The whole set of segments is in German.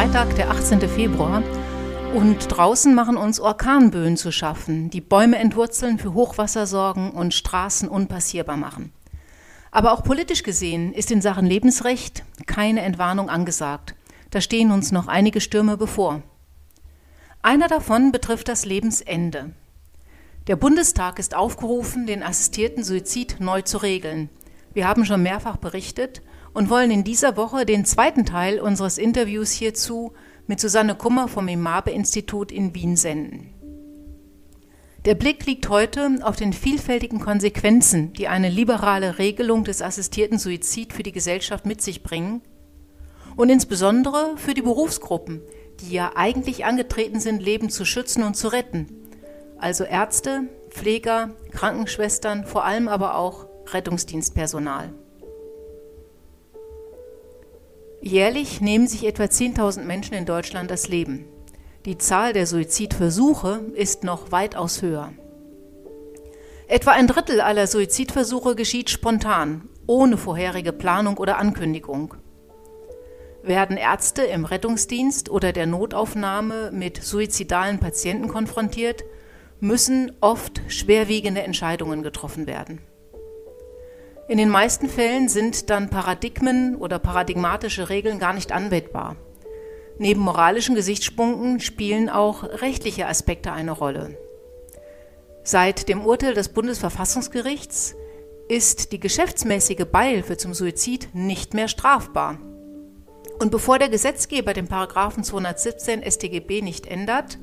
Freitag, der 18. Februar. Und draußen machen uns Orkanböen zu schaffen, die Bäume entwurzeln, für Hochwasser sorgen und Straßen unpassierbar machen. Aber auch politisch gesehen ist in Sachen Lebensrecht keine Entwarnung angesagt. Da stehen uns noch einige Stürme bevor. Einer davon betrifft das Lebensende. Der Bundestag ist aufgerufen, den assistierten Suizid neu zu regeln. Wir haben schon mehrfach berichtet und wollen in dieser Woche den zweiten Teil unseres Interviews hierzu mit Susanne Kummer vom Imabe-Institut in Wien senden. Der Blick liegt heute auf den vielfältigen Konsequenzen, die eine liberale Regelung des assistierten Suizid für die Gesellschaft mit sich bringen und insbesondere für die Berufsgruppen, die ja eigentlich angetreten sind, Leben zu schützen und zu retten, also Ärzte, Pfleger, Krankenschwestern, vor allem aber auch Rettungsdienstpersonal. Jährlich nehmen sich etwa 10.000 Menschen in Deutschland das Leben. Die Zahl der Suizidversuche ist noch weitaus höher. Etwa ein Drittel aller Suizidversuche geschieht spontan, ohne vorherige Planung oder Ankündigung. Werden Ärzte im Rettungsdienst oder der Notaufnahme mit suizidalen Patienten konfrontiert, müssen oft schwerwiegende Entscheidungen getroffen werden. In den meisten Fällen sind dann Paradigmen oder paradigmatische Regeln gar nicht anwendbar. Neben moralischen Gesichtspunkten spielen auch rechtliche Aspekte eine Rolle. Seit dem Urteil des Bundesverfassungsgerichts ist die geschäftsmäßige Beihilfe zum Suizid nicht mehr strafbar. Und bevor der Gesetzgeber den Paragraphen 217 StGB nicht ändert,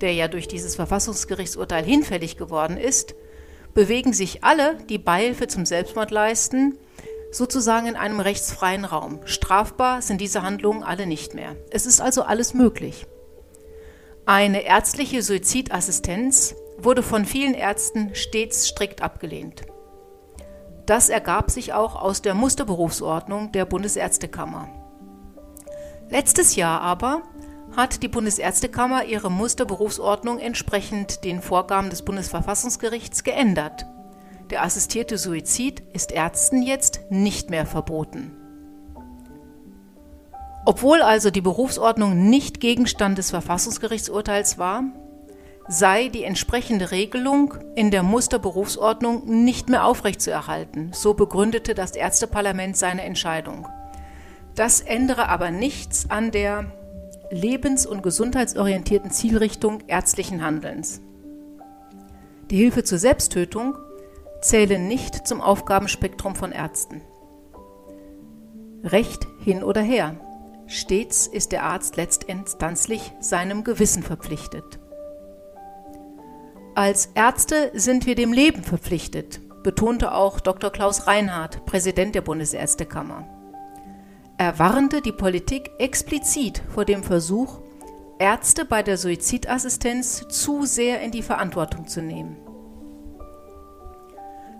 der ja durch dieses Verfassungsgerichtsurteil hinfällig geworden ist, bewegen sich alle, die Beihilfe zum Selbstmord leisten, sozusagen in einem rechtsfreien Raum. Strafbar sind diese Handlungen alle nicht mehr. Es ist also alles möglich. Eine ärztliche Suizidassistenz wurde von vielen Ärzten stets strikt abgelehnt. Das ergab sich auch aus der Musterberufsordnung der Bundesärztekammer. Letztes Jahr aber hat die Bundesärztekammer ihre Musterberufsordnung entsprechend den Vorgaben des Bundesverfassungsgerichts geändert. Der assistierte Suizid ist Ärzten jetzt nicht mehr verboten. Obwohl also die Berufsordnung nicht Gegenstand des Verfassungsgerichtsurteils war, sei die entsprechende Regelung in der Musterberufsordnung nicht mehr aufrechtzuerhalten, so begründete das Ärzteparlament seine Entscheidung. Das ändere aber nichts an der lebens- und gesundheitsorientierten Zielrichtung ärztlichen Handelns. Die Hilfe zur Selbsttötung zähle nicht zum Aufgabenspektrum von Ärzten. Recht hin oder her. Stets ist der Arzt letztinstanzlich seinem Gewissen verpflichtet. Als Ärzte sind wir dem Leben verpflichtet, betonte auch Dr. Klaus Reinhardt, Präsident der Bundesärztekammer. Er warnte die Politik explizit vor dem Versuch, Ärzte bei der Suizidassistenz zu sehr in die Verantwortung zu nehmen.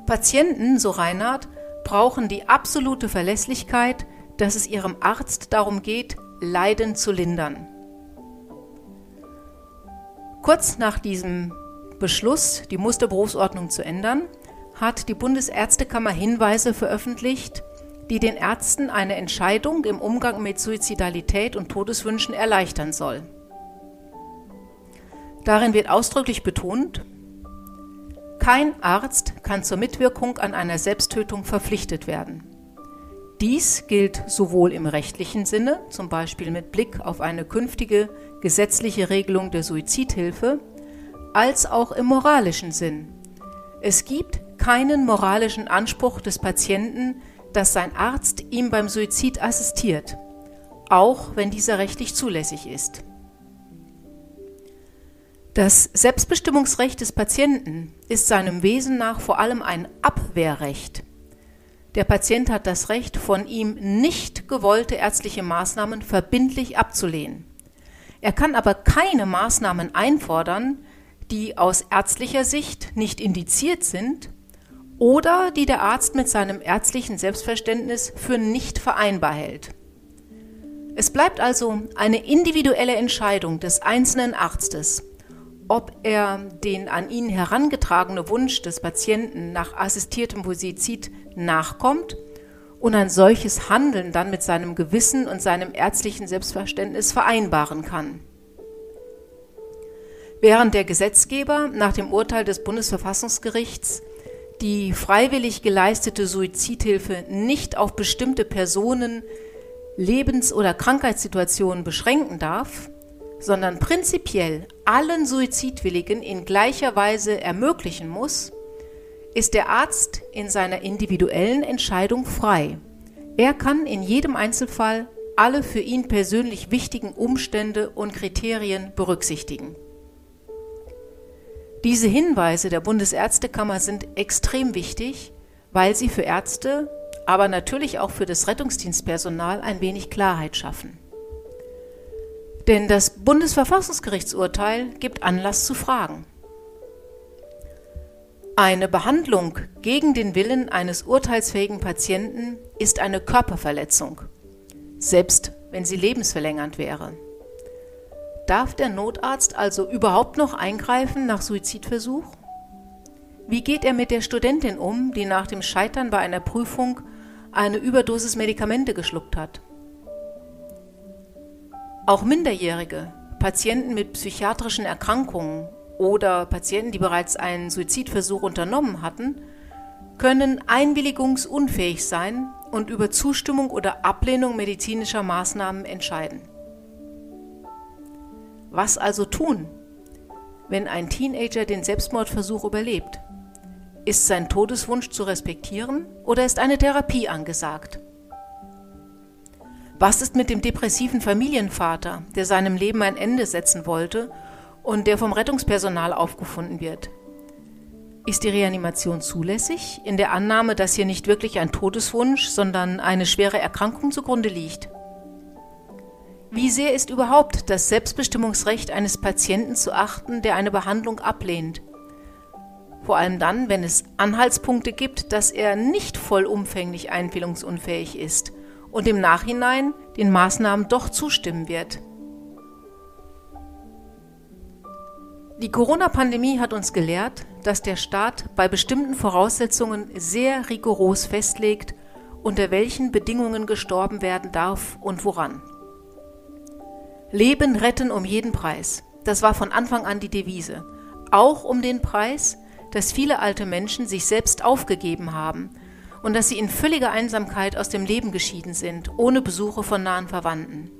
Patienten, so Reinhardt, brauchen die absolute Verlässlichkeit, dass es ihrem Arzt darum geht, Leiden zu lindern. Kurz nach diesem Beschluss, die Musterberufsordnung zu ändern, hat die Bundesärztekammer Hinweise veröffentlicht, die den Ärzten eine Entscheidung im Umgang mit Suizidalität und Todeswünschen erleichtern soll. Darin wird ausdrücklich betont, kein Arzt kann zur Mitwirkung an einer Selbsttötung verpflichtet werden. Dies gilt sowohl im rechtlichen Sinne, zum Beispiel mit Blick auf eine künftige gesetzliche Regelung der Suizidhilfe, als auch im moralischen Sinn. Es gibt keinen moralischen Anspruch des Patienten, dass sein Arzt ihm beim Suizid assistiert, auch wenn dieser rechtlich zulässig ist. Das Selbstbestimmungsrecht des Patienten ist seinem Wesen nach vor allem ein Abwehrrecht. Der Patient hat das Recht, von ihm nicht gewollte ärztliche Maßnahmen verbindlich abzulehnen. Er kann aber keine Maßnahmen einfordern, die aus ärztlicher Sicht nicht indiziert sind oder die der Arzt mit seinem ärztlichen Selbstverständnis für nicht vereinbar hält. Es bleibt also eine individuelle Entscheidung des einzelnen Arztes, ob er den an ihn herangetragene Wunsch des Patienten nach assistiertem Suizid nachkommt und ein solches Handeln dann mit seinem Gewissen und seinem ärztlichen Selbstverständnis vereinbaren kann. Während der Gesetzgeber nach dem Urteil des Bundesverfassungsgerichts die freiwillig geleistete Suizidhilfe nicht auf bestimmte Personen, Lebens- oder Krankheitssituationen beschränken darf, sondern prinzipiell allen Suizidwilligen in gleicher Weise ermöglichen muss, ist der Arzt in seiner individuellen Entscheidung frei. Er kann in jedem Einzelfall alle für ihn persönlich wichtigen Umstände und Kriterien berücksichtigen. Diese Hinweise der Bundesärztekammer sind extrem wichtig, weil sie für Ärzte, aber natürlich auch für das Rettungsdienstpersonal ein wenig Klarheit schaffen. Denn das Bundesverfassungsgerichtsurteil gibt Anlass zu Fragen. Eine Behandlung gegen den Willen eines urteilsfähigen Patienten ist eine Körperverletzung, selbst wenn sie lebensverlängernd wäre. Darf der Notarzt also überhaupt noch eingreifen nach Suizidversuch? Wie geht er mit der Studentin um, die nach dem Scheitern bei einer Prüfung eine Überdosis Medikamente geschluckt hat? Auch Minderjährige, Patienten mit psychiatrischen Erkrankungen oder Patienten, die bereits einen Suizidversuch unternommen hatten, können einwilligungsunfähig sein und über Zustimmung oder Ablehnung medizinischer Maßnahmen entscheiden. Was also tun, wenn ein Teenager den Selbstmordversuch überlebt? Ist sein Todeswunsch zu respektieren oder ist eine Therapie angesagt? Was ist mit dem depressiven Familienvater, der seinem Leben ein Ende setzen wollte und der vom Rettungspersonal aufgefunden wird? Ist die Reanimation zulässig, in der Annahme, dass hier nicht wirklich ein Todeswunsch, sondern eine schwere Erkrankung zugrunde liegt? Wie sehr ist überhaupt das Selbstbestimmungsrecht eines Patienten zu achten, der eine Behandlung ablehnt? Vor allem dann, wenn es Anhaltspunkte gibt, dass er nicht vollumfänglich einwilligungsunfähig ist und im Nachhinein den Maßnahmen doch zustimmen wird. Die Corona-Pandemie hat uns gelehrt, dass der Staat bei bestimmten Voraussetzungen sehr rigoros festlegt, unter welchen Bedingungen gestorben werden darf und woran. Leben retten um jeden Preis. Das war von Anfang an die Devise. Auch um den Preis, dass viele alte Menschen sich selbst aufgegeben haben und dass sie in völliger Einsamkeit aus dem Leben geschieden sind, ohne Besuche von nahen Verwandten.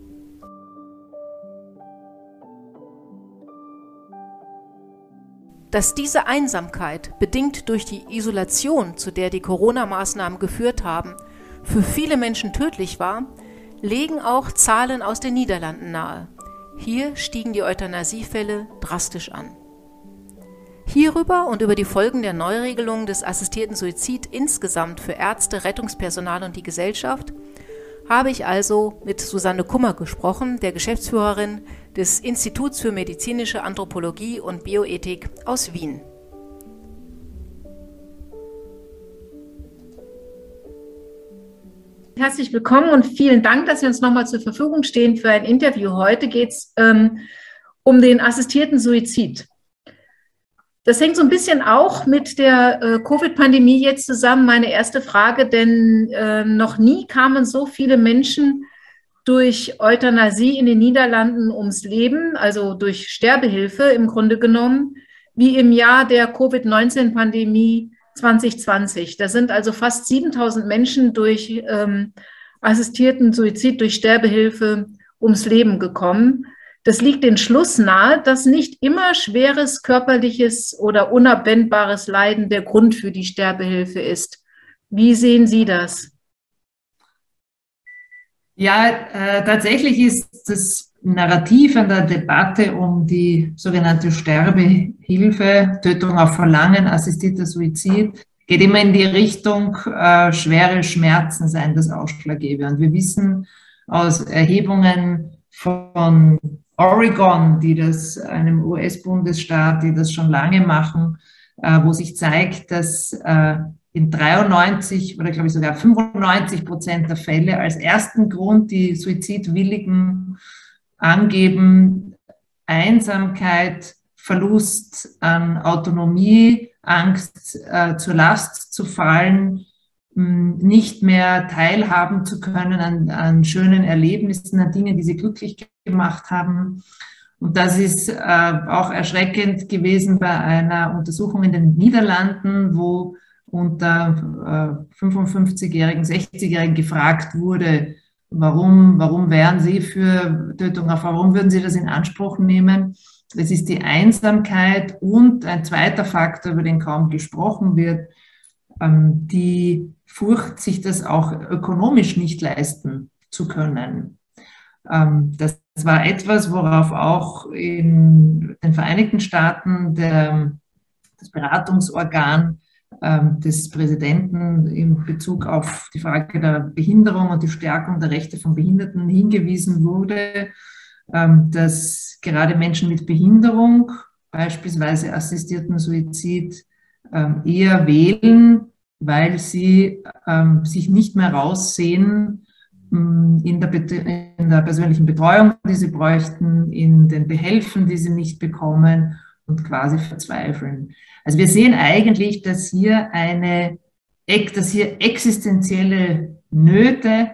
Dass diese Einsamkeit, bedingt durch die Isolation, zu der die Corona-Maßnahmen geführt haben, für viele Menschen tödlich war, legen auch Zahlen aus den Niederlanden nahe. Hier stiegen die Euthanasiefälle drastisch an. Hierüber und über die Folgen der Neuregelung des assistierten Suizid insgesamt für Ärzte, Rettungspersonal und die Gesellschaft habe ich also mit Susanne Kummer gesprochen, der Geschäftsführerin des Instituts für medizinische Anthropologie und Bioethik aus Wien. Herzlich willkommen und vielen Dank, dass Sie uns nochmal zur Verfügung stehen für ein Interview. Heute geht es ähm, um den assistierten Suizid. Das hängt so ein bisschen auch mit der äh, Covid-Pandemie jetzt zusammen. Meine erste Frage, denn äh, noch nie kamen so viele Menschen durch Euthanasie in den Niederlanden ums Leben, also durch Sterbehilfe im Grunde genommen, wie im Jahr der Covid-19-Pandemie 2020. Da sind also fast 7000 Menschen durch ähm, assistierten Suizid, durch Sterbehilfe ums Leben gekommen. Das liegt den Schluss nahe, dass nicht immer schweres körperliches oder unabwendbares Leiden der Grund für die Sterbehilfe ist. Wie sehen Sie das? Ja, äh, tatsächlich ist das Narrativ an der Debatte um die sogenannte Sterbehilfe, Tötung auf Verlangen, assistierter Suizid, geht immer in die Richtung, äh, schwere Schmerzen seien das Ausschlaggebende. Und wir wissen aus Erhebungen von Oregon, die das, einem US-Bundesstaat, die das schon lange machen, äh, wo sich zeigt, dass äh, in 93 oder glaube ich sogar 95 Prozent der Fälle als ersten Grund die Suizidwilligen angeben Einsamkeit, Verlust an Autonomie, Angst äh, zur Last zu fallen nicht mehr teilhaben zu können an, an schönen Erlebnissen, an Dingen, die sie glücklich gemacht haben. Und das ist äh, auch erschreckend gewesen bei einer Untersuchung in den Niederlanden, wo unter äh, 55-Jährigen, 60-Jährigen gefragt wurde, warum, warum wären Sie für Tötung auf, warum würden Sie das in Anspruch nehmen? Es ist die Einsamkeit und ein zweiter Faktor, über den kaum gesprochen wird, ähm, die Furcht, sich das auch ökonomisch nicht leisten zu können. Ähm, das war etwas, worauf auch in den Vereinigten Staaten der, das Beratungsorgan des Präsidenten in Bezug auf die Frage der Behinderung und die Stärkung der Rechte von Behinderten hingewiesen wurde, ähm, dass gerade Menschen mit Behinderung, beispielsweise assistierten Suizid, ähm, eher wählen, weil sie sich nicht mehr raussehen in der, in der persönlichen Betreuung, die sie bräuchten, in den Behelfen, die sie nicht bekommen und quasi verzweifeln. Also wir sehen eigentlich, dass hier eine, dass hier existenzielle Nöte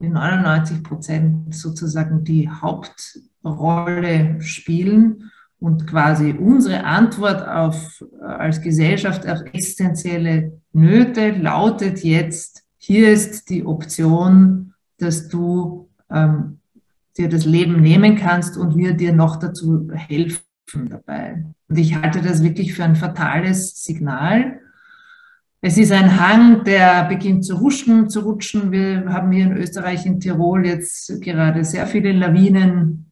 in 99 Prozent sozusagen die Hauptrolle spielen und quasi unsere Antwort auf, als Gesellschaft auf existenzielle Nöte lautet jetzt, hier ist die Option, dass du ähm, dir das Leben nehmen kannst und wir dir noch dazu helfen dabei. Und ich halte das wirklich für ein fatales Signal. Es ist ein Hang, der beginnt zu rutschen, zu rutschen. Wir haben hier in Österreich, in Tirol jetzt gerade sehr viele Lawinen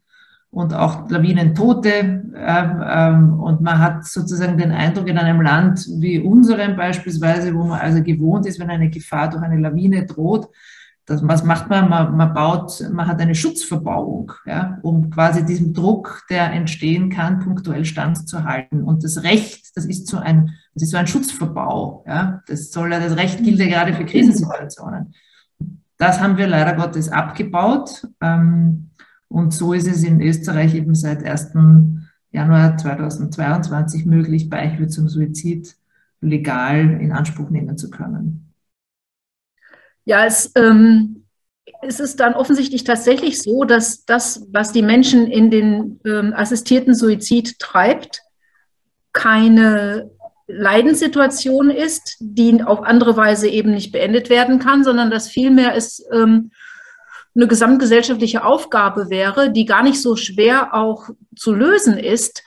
und auch Lawinentote. Ähm, und man hat sozusagen den Eindruck, in einem Land wie unserem beispielsweise, wo man also gewohnt ist, wenn eine Gefahr durch eine Lawine droht, das, was macht man? man? Man baut, man hat eine Schutzverbauung, ja, um quasi diesem Druck, der entstehen kann, punktuell standzuhalten. Und das Recht, das ist so ein, das ist so ein Schutzverbau, ja. Das soll das Recht gilt ja gerade für Krisensituationen. Das haben wir leider Gottes abgebaut. Ähm, und so ist es in Österreich eben seit 1. Januar 2022 möglich, Beihilfe zum Suizid legal in Anspruch nehmen zu können. Ja, es, ähm, es ist dann offensichtlich tatsächlich so, dass das, was die Menschen in den ähm, assistierten Suizid treibt, keine Leidenssituation ist, die auf andere Weise eben nicht beendet werden kann, sondern dass vielmehr es ähm, eine gesamtgesellschaftliche Aufgabe wäre, die gar nicht so schwer auch zu lösen ist,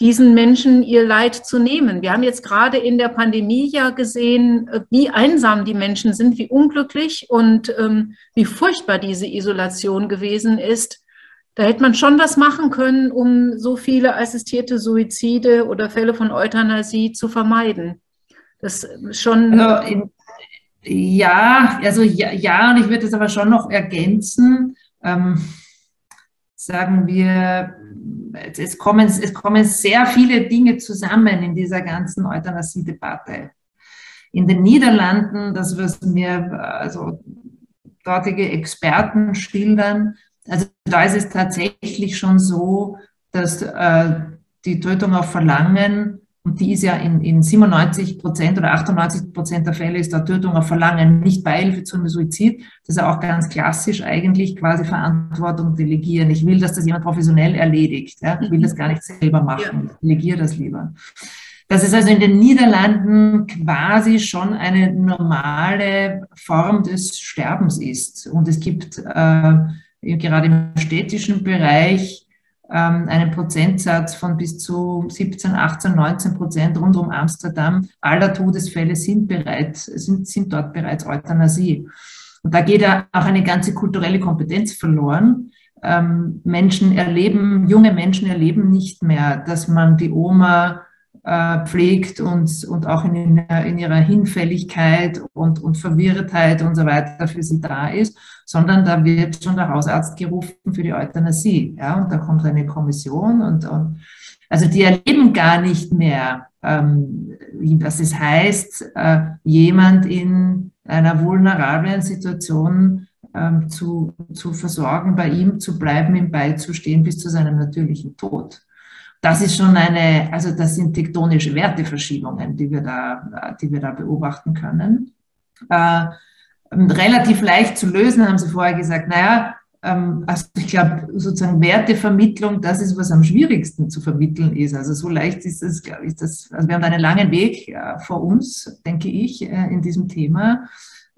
diesen Menschen ihr Leid zu nehmen. Wir haben jetzt gerade in der Pandemie ja gesehen, äh, wie einsam die Menschen sind, wie unglücklich und ähm, wie furchtbar diese Isolation gewesen ist. Da hätte man schon was machen können, um so viele assistierte Suizide oder Fälle von Euthanasie zu vermeiden. Das schon. Also ja, also ja, ja, und ich würde es aber schon noch ergänzen. Ähm, sagen wir, es kommen, es kommen sehr viele Dinge zusammen in dieser ganzen Euthanasie-Debatte. In den Niederlanden, das was mir also dortige Experten schildern, also da ist es tatsächlich schon so, dass äh, die Tötung auf Verlangen und die ist ja in, in 97 Prozent oder 98 Prozent der Fälle ist da Tötung auf Verlangen, nicht Beihilfe zum Suizid. Das ist ja auch ganz klassisch eigentlich quasi Verantwortung delegieren. Ich will, dass das jemand professionell erledigt. Ja? Ich will das gar nicht selber machen. Ich delegiere das lieber. Das ist also in den Niederlanden quasi schon eine normale Form des Sterbens ist. Und es gibt äh, gerade im städtischen Bereich ähm, einen Prozentsatz von bis zu 17, 18, 19 Prozent rund um Amsterdam aller Todesfälle sind bereit, sind, sind dort bereits Euthanasie. Und da geht ja auch eine ganze kulturelle Kompetenz verloren. Ähm, Menschen erleben, junge Menschen erleben nicht mehr, dass man die Oma pflegt und, und auch in, in ihrer Hinfälligkeit und, und Verwirrtheit und so weiter für sie da ist, sondern da wird schon der Hausarzt gerufen für die Euthanasie. Ja, und da kommt eine Kommission und, und also die erleben gar nicht mehr, ähm, was es heißt, äh, jemand in einer vulnerablen Situation ähm, zu, zu versorgen, bei ihm zu bleiben, ihm beizustehen bis zu seinem natürlichen Tod das ist schon eine, also das sind tektonische Werteverschiebungen, die wir da, die wir da beobachten können. äh, relativ leicht zu lösen, haben Sie vorher gesagt. Naja, ähm, also ich glaube, sozusagen Wertevermittlung, das ist, was am schwierigsten zu vermitteln ist. Also so leicht ist das, glaube ich, das, also wir haben einen langen Weg äh, vor uns, denke ich, äh, in diesem Thema.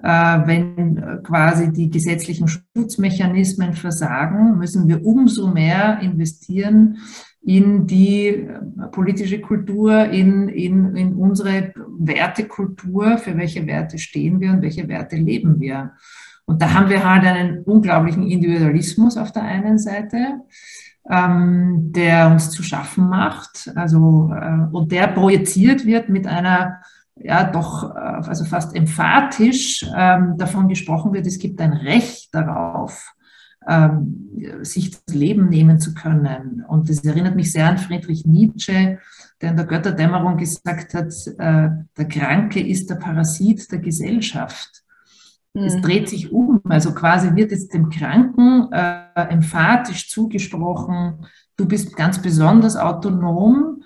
Äh, wenn quasi die gesetzlichen Schutzmechanismen versagen, müssen wir umso mehr investieren in die politische Kultur, in, in, in unsere Wertekultur, für welche Werte stehen wir und welche Werte leben wir. Und da haben wir halt einen unglaublichen Individualismus auf der einen Seite, ähm, der uns zu schaffen macht, also äh, und der projiziert wird mit einer ja doch äh, also fast emphatisch ähm, davon gesprochen wird, es gibt ein Recht darauf, sich das Leben nehmen zu können. Und das erinnert mich sehr an Friedrich Nietzsche, der in der Götterdämmerung gesagt hat, äh, der Kranke ist der Parasit der Gesellschaft. Es mhm. dreht sich um, also quasi wird jetzt dem Kranken äh, emphatisch zugesprochen, du bist ganz besonders autonom.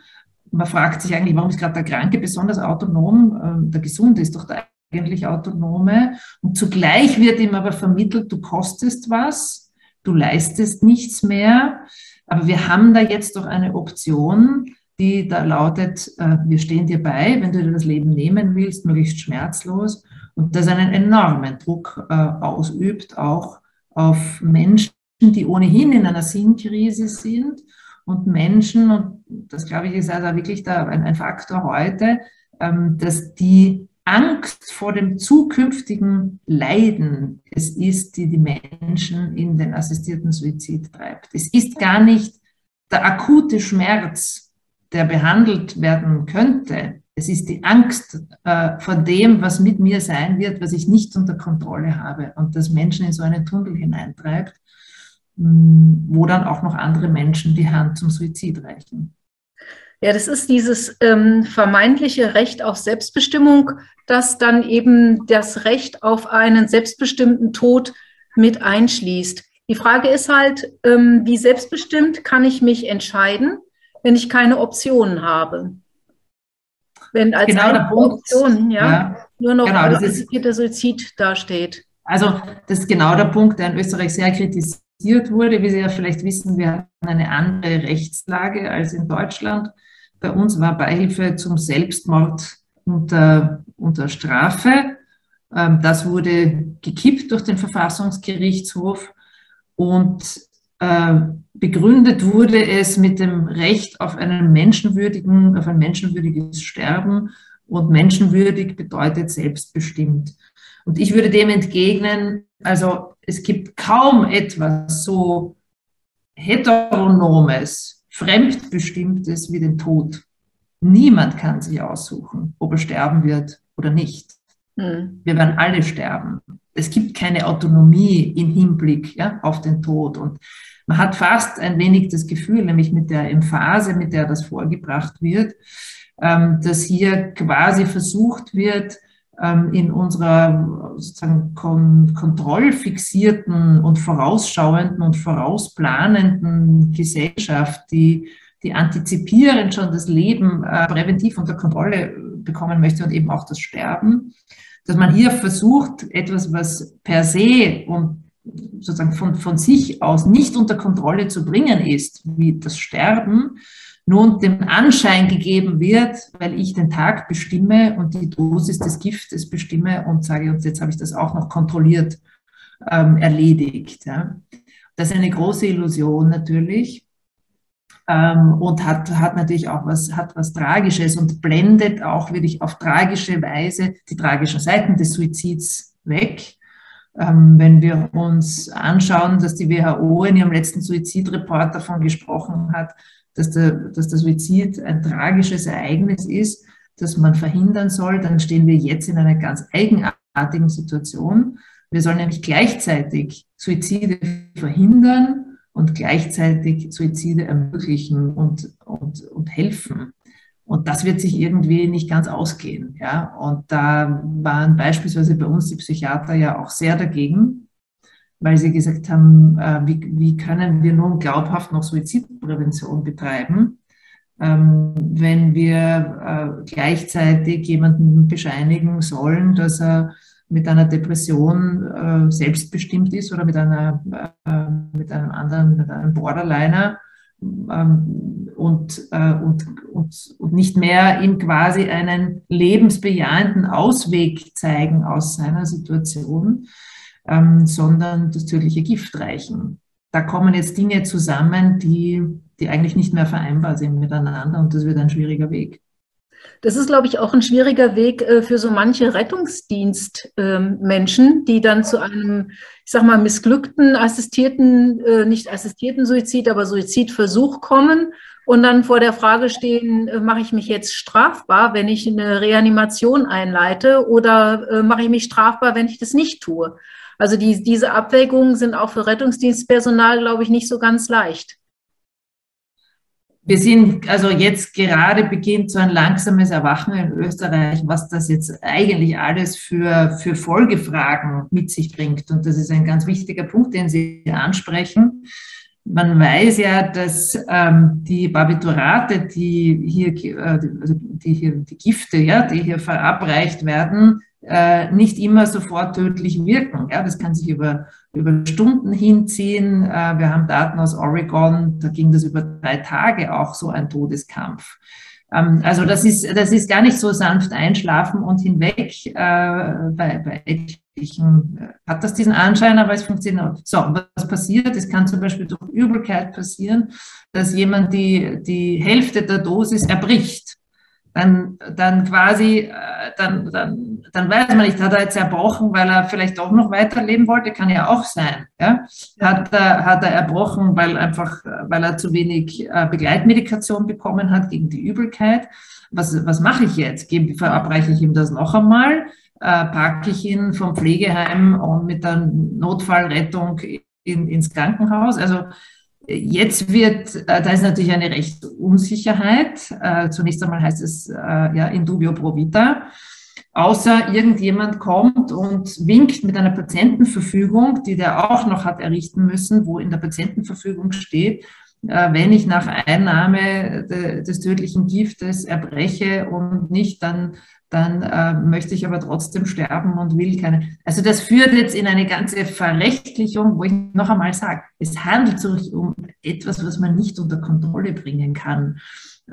Man fragt sich eigentlich, warum ist gerade der Kranke besonders autonom? Ähm, der Gesunde ist doch der eigentlich Autonome. Und zugleich wird ihm aber vermittelt, du kostest was, du leistest nichts mehr. Aber wir haben da jetzt doch eine Option, die da lautet, äh, wir stehen dir bei, wenn du dir das Leben nehmen willst, möglichst schmerzlos und das einen enormen Druck äh, ausübt, auch auf Menschen, die ohnehin in einer Sinnkrise sind und Menschen, und das glaube ich ist also wirklich da ein, Faktor heute, ähm, dass die Angst vor dem zukünftigen Leiden es ist, die die Menschen in den assistierten Suizid treibt. Es ist gar nicht der akute Schmerz, der behandelt werden könnte, es ist die Angst äh, vor dem, was mit mir sein wird, was ich nicht unter Kontrolle habe und das Menschen in so einen Tunnel hineintreibt, mh, hm, wo dann auch noch andere Menschen die Hand zum Suizid reichen. Ja, das ist dieses ähm, vermeintliche Recht auf Selbstbestimmung, das dann eben das Recht auf einen selbstbestimmten Tod mit einschließt. Die Frage ist halt, ähm, wie selbstbestimmt kann ich mich entscheiden, wenn ich keine Optionen habe? wenn als genau eine Option ja, ja, nur noch genau, assistierter Suizid dasteht. Also das ist genau der Punkt, der in Österreich sehr kritisiert wurde. Wie Sie ja vielleicht wissen, wir haben eine andere Rechtslage als in Deutschland. Bei uns war Beihilfe zum Selbstmord unter, unter Strafe. Ähm, das wurde gekippt durch den Verfassungsgerichtshof und äh, begründet wurde es mit dem Recht auf einen menschenwürdigen, auf ein menschenwürdiges Sterben und menschenwürdig bedeutet selbstbestimmt. Und ich würde dem entgegnen, also es gibt kaum etwas so heteronomes, fremdbestimmtes wie den Tod. Niemand kann sich aussuchen, ob er sterben wird oder nicht. Mhm. Wir werden alle sterben. Es gibt keine Autonomie im Hinblick ja, auf den Tod. Und man hat fast ein wenig das Gefühl, nämlich mit der Emphase, mit der das vorgebracht wird, ähm, dass hier quasi versucht wird, in unserer sozusagen kontrollfixierten und vorausschauenden und vorausplanenden Gesellschaft, die, die antizipierend schon das Leben äh, präventiv unter Kontrolle bekommen möchte und eben auch das Sterben, dass man hier versucht, etwas, was per se und sozusagen von, von sich aus nicht unter Kontrolle zu bringen ist, wie das Sterben, nun dem Anschein gegeben wird, weil ich den Tag bestimme und die Dosis des Giftes bestimme und sage, und jetzt habe ich das auch noch kontrolliert ähm, erledigt. Ja. Das ist eine große Illusion natürlich ähm, und hat, hat natürlich auch was, hat was Tragisches und blendet auch wirklich auf tragische Weise die tragischen Seiten des Suizids weg ähm, wenn wir uns anschauen, dass die WHO in ihrem letzten Suizidreport davon gesprochen hat, dass der, dass der Suizid ein tragisches Ereignis ist, das man verhindern soll, dann stehen wir jetzt in einer ganz eigenartigen Situation. Wir sollen nämlich gleichzeitig Suizide verhindern und gleichzeitig Suizide ermöglichen und, und, und helfen. Und das wird sich irgendwie nicht ganz ausgehen. Ja? Und da waren beispielsweise bei uns die Psychiater ja auch sehr dagegen, weil sie gesagt haben, äh, wie, wie können wir nun glaubhaft noch Suizidprävention betreiben, ähm, wenn wir äh, gleichzeitig jemanden bescheinigen sollen, dass er mit einer Depression äh, selbstbestimmt ist oder mit, einer, äh, mit einem anderen, mit einem Borderliner ähm, und, äh, und, und, und nicht mehr ihm quasi einen lebensbejahenden Ausweg zeigen aus seiner Situation, ähm, sondern das tödliche Gift reichen. Da kommen jetzt Dinge zusammen, die, die eigentlich nicht mehr vereinbar sind miteinander und das wird ein schwieriger Weg. Das ist, glaube ich, auch ein schwieriger Weg äh, für so manche Rettungsdienstmenschen, ähm, die dann zu einem, ich sag mal, missglückten, assistierten, äh, nicht assistierten Suizid, aber Suizidversuch kommen und dann vor der Frage stehen, äh, mache ich mich jetzt strafbar, wenn ich eine Reanimation einleite oder mache ich mich strafbar, wenn ich das nicht tue? Also die, diese Abwägungen sind auch für Rettungsdienstpersonal, glaube ich, nicht so ganz leicht wir sind, also jetzt gerade beginnt so ein langsames Erwachen in Österreich, was das jetzt eigentlich alles für, für Folgefragen mit sich bringt. Und das ist ein ganz wichtiger Punkt, den Sie ansprechen. Man weiß ja, dass ähm, die Barbiturate, die hier, äh, also die hier, die Gifte, ja, die hier verabreicht werden, äh, nicht immer sofort tödlich wirken. Ja, das kann sich über, über Stunden hinziehen. Äh, wir haben Daten aus Oregon, da ging das über drei Tage auch so ein Todeskampf. Ähm, also das ist, das ist gar nicht so sanft einschlafen und hinweg. Äh, bei, bei etlichen äh, hat das diesen Anschein, aber es funktioniert. So, was passiert? Es kann zum Beispiel durch Übelkeit passieren, dass jemand die, die Hälfte der Dosis erbricht dann, dann quasi, äh, dann, dann, dann weiß man nicht, hat er jetzt erbrochen, weil er vielleicht auch noch weiterleben wollte, kann ja auch sein. Ja? Hat, er, hat er erbrochen, weil einfach, weil er zu wenig äh, Begleitmedikation bekommen hat gegen die Übelkeit. Was, was mache ich jetzt? Gebe, verabreiche ich ihm das noch einmal? Äh, packe ich ihn vom Pflegeheim und mit der Notfallrettung in, ins Krankenhaus? Also Jetzt wird, äh, da ist natürlich eine Rechtsunsicherheit. Äh, zunächst einmal heißt es äh, ja in dubio pro vita. Außer irgendjemand kommt und winkt mit einer Patientenverfügung, die der auch noch hat errichten müssen, wo in der Patientenverfügung steht, wenn ich nach Einnahme des tödlichen Giftes erbreche und nicht, dann dann äh, möchte ich aber trotzdem sterben und will keine. Also das führt jetzt in eine ganze Verrechtlichung, wo ich noch einmal sage, es handelt sich um etwas, was man nicht unter Kontrolle bringen kann.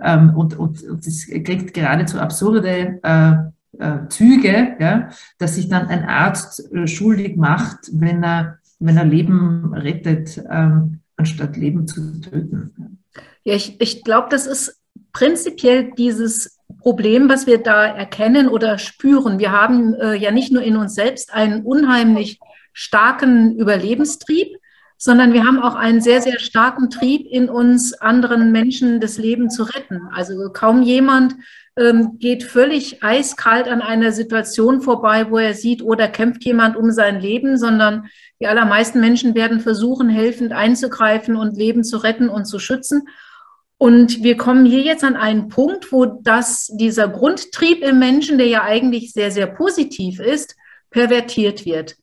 Ähm, und, und, und kriegt geradezu absurde äh, äh, Züge, ja, dass sich dann ein Arzt äh, schuldig macht, wenn er, wenn er Leben rettet, ähm, anstatt Leben zu töten. Ja, ich, ich glaube, das ist prinzipiell dieses Problem, was wir da erkennen oder spüren. Wir haben äh, ja nicht nur in uns selbst einen unheimlich starken Überlebenstrieb, sondern wir haben auch einen sehr, sehr starken Trieb in uns, anderen Menschen das Leben zu retten. Also kaum jemand ähm, geht völlig eiskalt an einer Situation vorbei, wo er sieht, oder oh, kämpft jemand um sein Leben, sondern die allermeisten Menschen werden versuchen, helfend einzugreifen und Leben zu retten und zu schützen. Und wir kommen hier jetzt an einen Punkt, wo das, dieser Grundtrieb im Menschen, der ja eigentlich sehr, sehr positiv ist, pervertiert wird.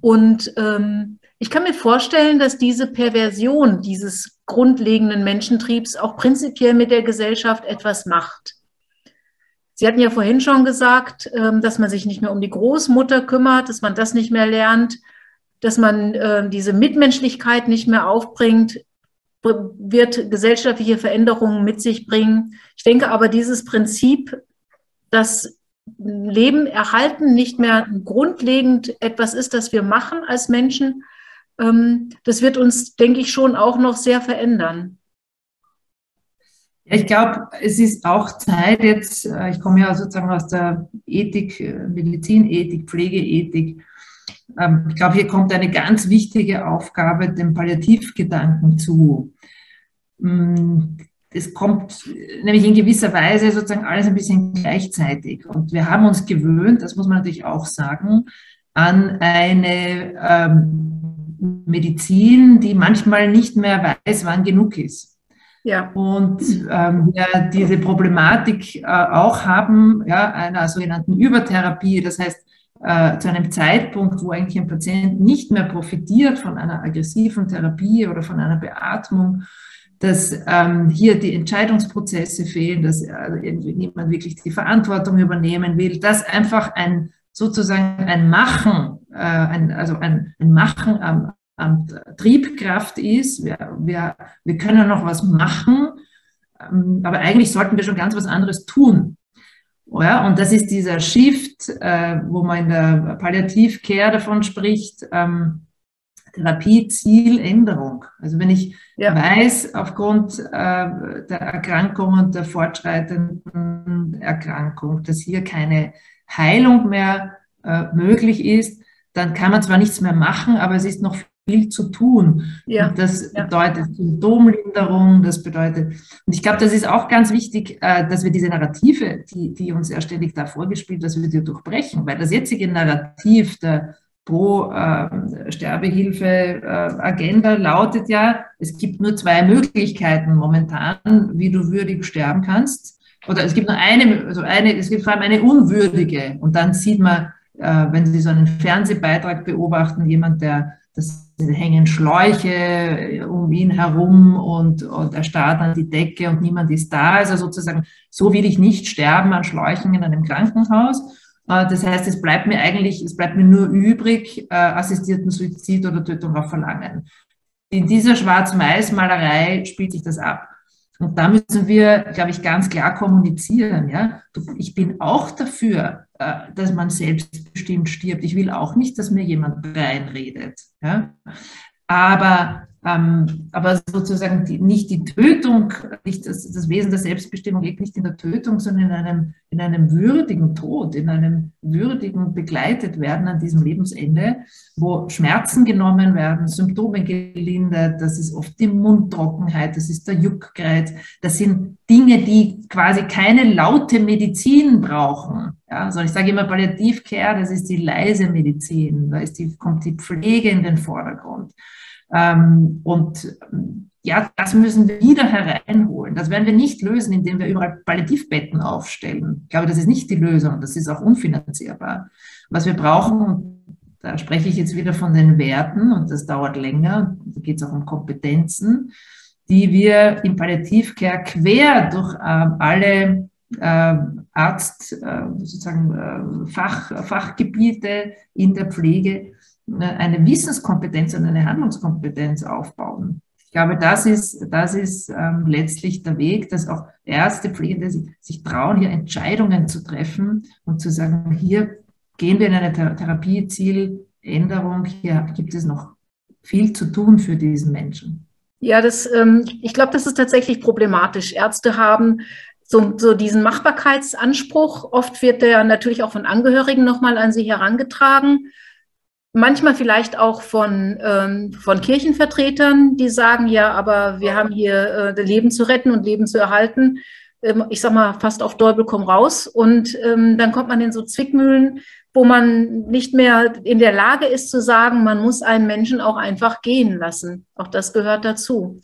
Und ähm, ich kann mir vorstellen, dass diese Perversion dieses grundlegenden Menschentriebs auch prinzipiell mit der Gesellschaft etwas macht. Sie hatten ja vorhin schon gesagt, ähm, dass man sich nicht mehr um die Großmutter kümmert, dass man das nicht mehr lernt, dass man äh, diese Mitmenschlichkeit nicht mehr aufbringt wird gesellschaftliche Veränderungen mit sich bringen. Ich denke aber, dieses Prinzip, dass Leben erhalten nicht mehr grundlegend etwas ist, das wir machen als Menschen, ähm, das wird uns, denke ich, schon auch noch sehr verändern. Ich glaube, es ist auch Zeit jetzt, äh, ich komme ja sozusagen aus der Ethik, äh, Medizinethik, Pflegeethik, ich glaube, hier kommt eine ganz wichtige Aufgabe dem Palliativgedanken zu. Mm, es kommt nämlich in gewisser Weise sozusagen alles ein bisschen gleichzeitig. Und wir haben uns gewöhnt, das muss man natürlich auch sagen, an eine ähm, Medizin, die manchmal nicht mehr weiß, wann genug ist. Ja. Und ähm, wir diese Problematik äh, auch haben, ja, einer sogenannten Übertherapie. Das heißt, äh, zu einem Zeitpunkt, wo eigentlich ein Patient nicht mehr profitiert von einer aggressiven Therapie oder von einer Beatmung, dass ähm, hier die Entscheidungsprozesse fehlen, dass äh, niemand wirklich die Verantwortung übernehmen will, dass einfach ein sozusagen ein Machen, äh, ein, also ein, ein Machen am, am Triebkraft ist. Wir, wir, wir können noch was machen, ähm, aber eigentlich sollten wir schon ganz was anderes tun. Ja, und das ist dieser Shift, äh, wo man in der Palliativcare davon spricht, ähm, Therapiezieländerung. Also wenn ich ja. weiß, aufgrund äh, der Erkrankung und der fortschreitenden Erkrankung, dass hier keine Heilung mehr äh, möglich ist, dann kann man zwar nichts mehr machen, aber es ist noch viel zu tun. Ja. Das ja. bedeutet Symptomlinderung, das bedeutet, und ich glaube, das ist auch ganz wichtig, äh, dass wir diese Narrative, die, die uns ja ständig da vorgespielt, dass wir die durchbrechen, weil das jetzige Narrativ der pro äh, Sterbehilfe-Agenda äh, lautet ja, es gibt nur zwei Möglichkeiten momentan, wie du würdig sterben kannst. Oder es gibt nur eine, also eine, es gibt vor allem eine unwürdige. Und dann sieht man, äh, wenn Sie so einen Fernsehbeitrag beobachten, jemand, der das hängen Schläuche um ihn herum und, und er starrt an die Decke und niemand ist da. Also sozusagen, so will ich nicht sterben an Schläuchen in einem Krankenhaus. Äh, das heißt, es bleibt mir eigentlich, es bleibt mir nur übrig, äh, assistierten Suizid oder Tötung auf Verlangen. In dieser Schwarz-Weiß-Malerei spielt sich das ab. Und da müssen wir, glaube ich, ganz klar kommunizieren. Ja? Ich bin auch dafür, äh, dass man selbstbestimmt stirbt. Ich will auch nicht, dass mir jemand reinredet. Ja? Aber ähm, aber sozusagen die, nicht die Tötung, nicht das, das, Wesen der Selbstbestimmung liegt nicht in der Tötung, sondern in einem, in einem würdigen Tod, in einem würdigen begleitet werden an diesem Lebensende, wo Schmerzen genommen werden, Symptome gelindert, das ist oft die Mundtrockenheit, das ist der Juckreiz, das sind Dinge, die quasi keine laute Medizin brauchen. Ja, also ich sage immer Palliativcare, das ist die leise Medizin, da ist die, kommt die Pflege in den Vordergrund. Ähm, und ja, das müssen wir wieder hereinholen. Das werden wir nicht lösen, indem wir überall Palliativbetten aufstellen. Ich glaube, das ist nicht die Lösung. Das ist auch unfinanzierbar. Was wir brauchen, da spreche ich jetzt wieder von den Werten und das dauert länger, da geht es auch um Kompetenzen, die wir im Palliativcare quer durch äh, alle äh, Arzt, äh, sozusagen äh, Fach, Fachgebiete in der Pflege eine Wissenskompetenz und eine Handlungskompetenz aufbauen. Ich glaube, das ist, das ist ähm, letztlich der Weg, dass auch Ärzte, Pflegende sich, sich trauen, hier Entscheidungen zu treffen und zu sagen, hier gehen wir in eine Thera Therapiezieländerung, hier gibt es noch viel zu tun für diesen Menschen. Ja, das, ähm, ich glaube, das ist tatsächlich problematisch. Ärzte haben so, so diesen Machbarkeitsanspruch. Oft wird der natürlich auch von Angehörigen nochmal an sie herangetragen manchmal vielleicht auch von, ähm, von Kirchenvertretern, die sagen, ja, aber wir haben hier äh, Leben zu retten und Leben zu erhalten. Ähm, ich sag mal, fast auf Däubel komm raus. Und ähm, dann kommt man in so Zwickmühlen, wo man nicht mehr in der Lage ist zu sagen, man muss einen Menschen auch einfach gehen lassen. Auch das gehört dazu.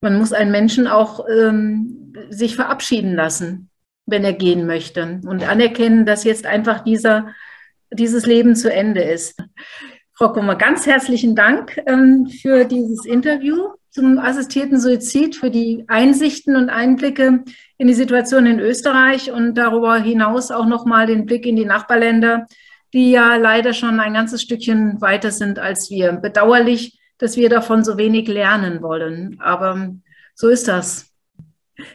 Man muss einen Menschen auch ähm, sich verabschieden lassen, wenn er gehen möchte und anerkennen, dass jetzt einfach dieser dieses Leben zu Ende ist. Frau Kummer, ganz herzlichen Dank ähm, für dieses Interview zum assistierten Suizid, für die Einsichten und Einblicke in die Situation in Österreich und darüber hinaus auch nochmal den Blick in die Nachbarländer, die ja leider schon ein ganzes Stückchen weiter sind als wir. Bedauerlich, dass wir davon so wenig lernen wollen, aber so ist das.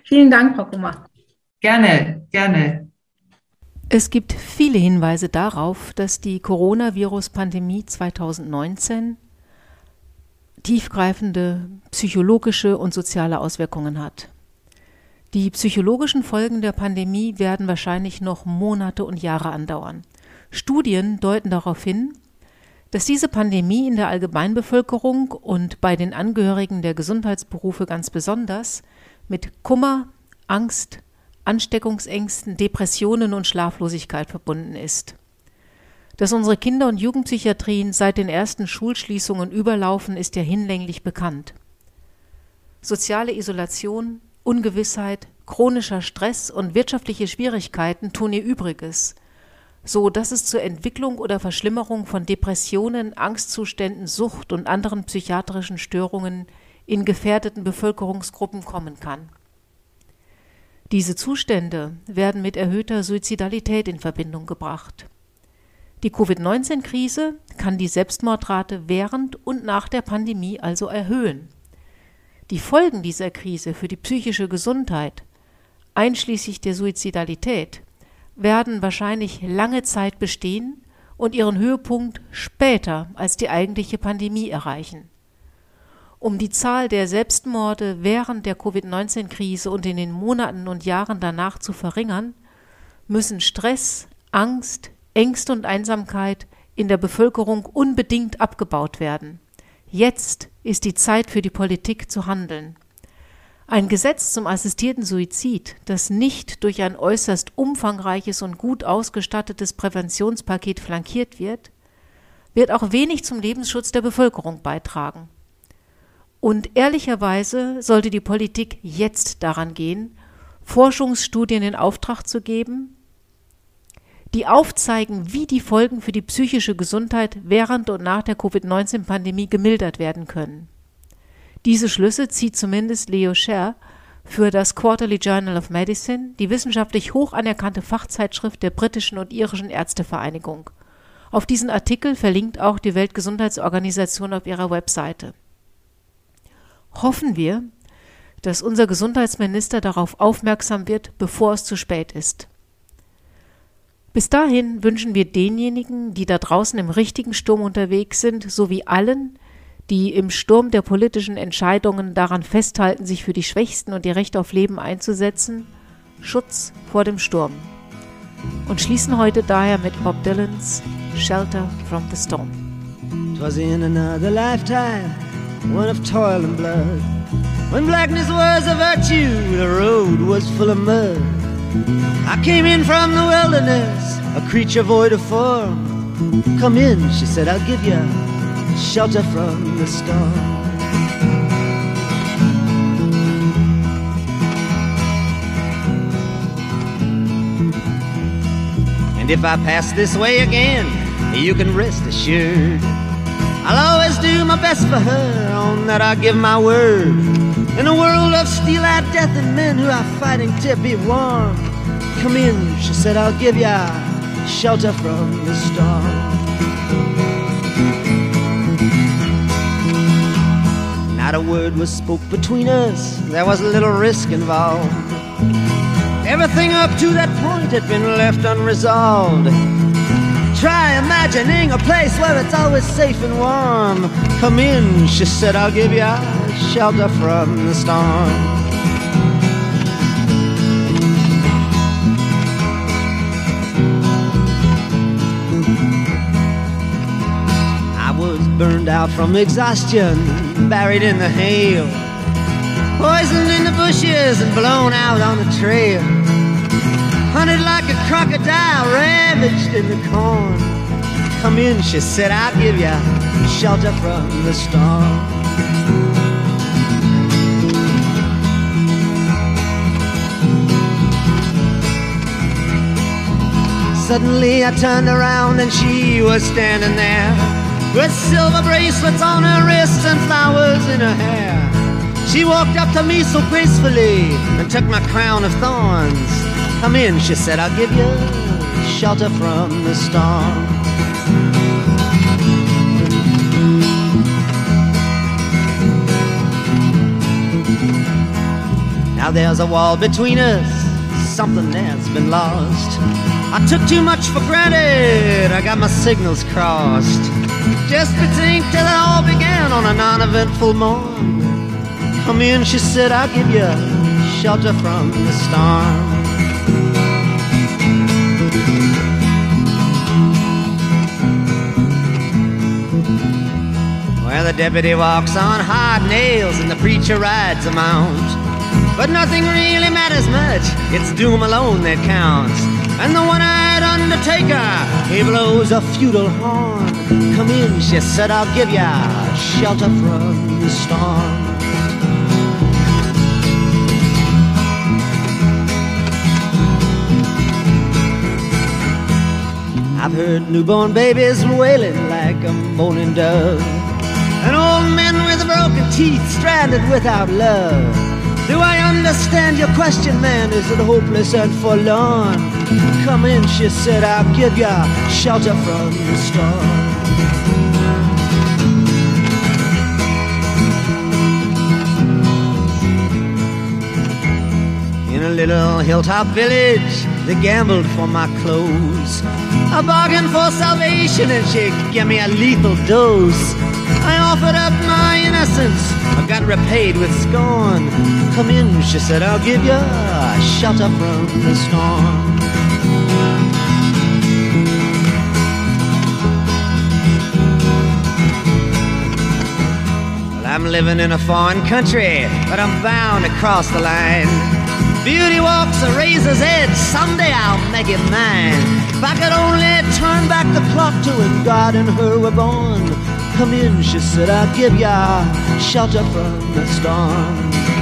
Vielen Dank, Frau Kummer. Gerne, gerne. Es gibt viele Hinweise darauf, dass die Coronavirus-Pandemie 2019 tiefgreifende psychologische und soziale Auswirkungen hat. Die psychologischen Folgen der Pandemie werden wahrscheinlich noch Monate und Jahre andauern. Studien deuten darauf hin, dass diese Pandemie in der Allgemeinbevölkerung und bei den Angehörigen der Gesundheitsberufe ganz besonders mit Kummer, Angst, Ansteckungsängsten, Depressionen und Schlaflosigkeit verbunden ist. Dass unsere Kinder- und Jugendpsychiatrien seit den ersten Schulschließungen überlaufen, ist ja hinlänglich bekannt. Soziale Isolation, Ungewissheit, chronischer Stress und wirtschaftliche Schwierigkeiten tun ihr Übriges, so dass es zur Entwicklung oder Verschlimmerung von Depressionen, Angstzuständen, Sucht und anderen psychiatrischen Störungen in gefährdeten Bevölkerungsgruppen kommen kann. Diese Zustände werden mit erhöhter Suizidalität in Verbindung gebracht. Die Covid-19-Krise kann die Selbstmordrate während und nach der Pandemie also erhöhen. Die Folgen dieser Krise für die psychische Gesundheit, einschließlich der Suizidalität, werden wahrscheinlich lange Zeit bestehen und ihren Höhepunkt später als die eigentliche Pandemie erreichen. Um die Zahl der Selbstmorde während der Covid-19-Krise und in den Monaten und Jahren danach zu verringern, müssen Stress, Angst, Ängste und Einsamkeit in der Bevölkerung unbedingt abgebaut werden. Jetzt ist die Zeit für die Politik zu handeln. Ein Gesetz zum assistierten Suizid, das nicht durch ein äußerst umfangreiches und gut ausgestattetes Präventionspaket flankiert wird, wird auch wenig zum Lebensschutz der Bevölkerung beitragen. Und ehrlicherweise sollte die Politik jetzt daran gehen, Forschungsstudien in Auftrag zu geben, die aufzeigen, wie die Folgen für die psychische Gesundheit während und nach der Covid-19-Pandemie gemildert werden können. Diese Schlüsse zieht zumindest Leo Scher für das Quarterly Journal of Medicine, die wissenschaftlich hoch anerkannte Fachzeitschrift der britischen und irischen Ärztevereinigung. Auf diesen Artikel verlinkt auch die Weltgesundheitsorganisation auf ihrer Webseite hoffen wir, dass unser Gesundheitsminister darauf aufmerksam wird, bevor es zu spät ist. Bis dahin wünschen wir denjenigen, die da draußen im richtigen Sturm unterwegs sind, sowie allen, die im Sturm der politischen Entscheidungen daran festhalten, sich für die Schwächsten und ihr Recht auf Leben einzusetzen, Schutz vor dem Sturm. Und schließen heute daher mit Bob Dylans Shelter from the Storm. Twas in another lifetime one of toil and blood. When blackness was a virtue, the road was full of mud. I came in from the wilderness, a creature void of form. Come in, she said, I'll give you shelter from the storm. And if I pass this way again, you can rest assured I'll always do my best for her, on that I give my word. In a world of steel-eyed death and men who are fighting to be warm. Come in, she said, I'll give ya shelter from the storm. Not a word was spoke between us, there was a little risk involved. Everything up to that point had been left unresolved. Try imagining a place where it's always safe and warm. Come in, she said, I'll give you shelter from the storm. I was burned out from exhaustion, buried in the hail, poisoned in the bushes and blown out on the trail hunted like a crocodile, the corn. Come in, she said, I'll give you shelter from the storm. Suddenly I turned around and she was standing there with silver bracelets on her wrists and flowers in her hair. She walked up to me so gracefully and took my crown of thorns Come in, she said, I'll give you shelter from the storm. Now there's a wall between us, something that's been lost. I took too much for granted, I got my signals crossed. Just think till it all began on a non eventful morn. Come in, she said, I'll give you shelter from the storm. Where the deputy walks on hard nails and the preacher rides a mount. But nothing really matters much, it's doom alone that counts. And the one-eyed undertaker, he blows a feudal horn. Come in, she said, I'll give ya shelter from the storm. I've heard newborn babies wailing like a moaning dove. And old men with broken teeth stranded without love. Do I understand your question, man? Is it hopeless and forlorn? Come in, she said, I'll give you shelter from the storm. In a little hilltop village, they gambled for my clothes. I bargained for salvation and she gave me a lethal dose. I offered up my innocence, I got repaid with scorn. Come in, she said, I'll give you a shelter from the storm. Well, I'm living in a foreign country, but I'm bound to cross the line. Beauty walks a razor's edge, someday I'll make it mine. If I could only turn back the clock to when God and her were born. Come in, she said, I'll give ya shelter from the storm.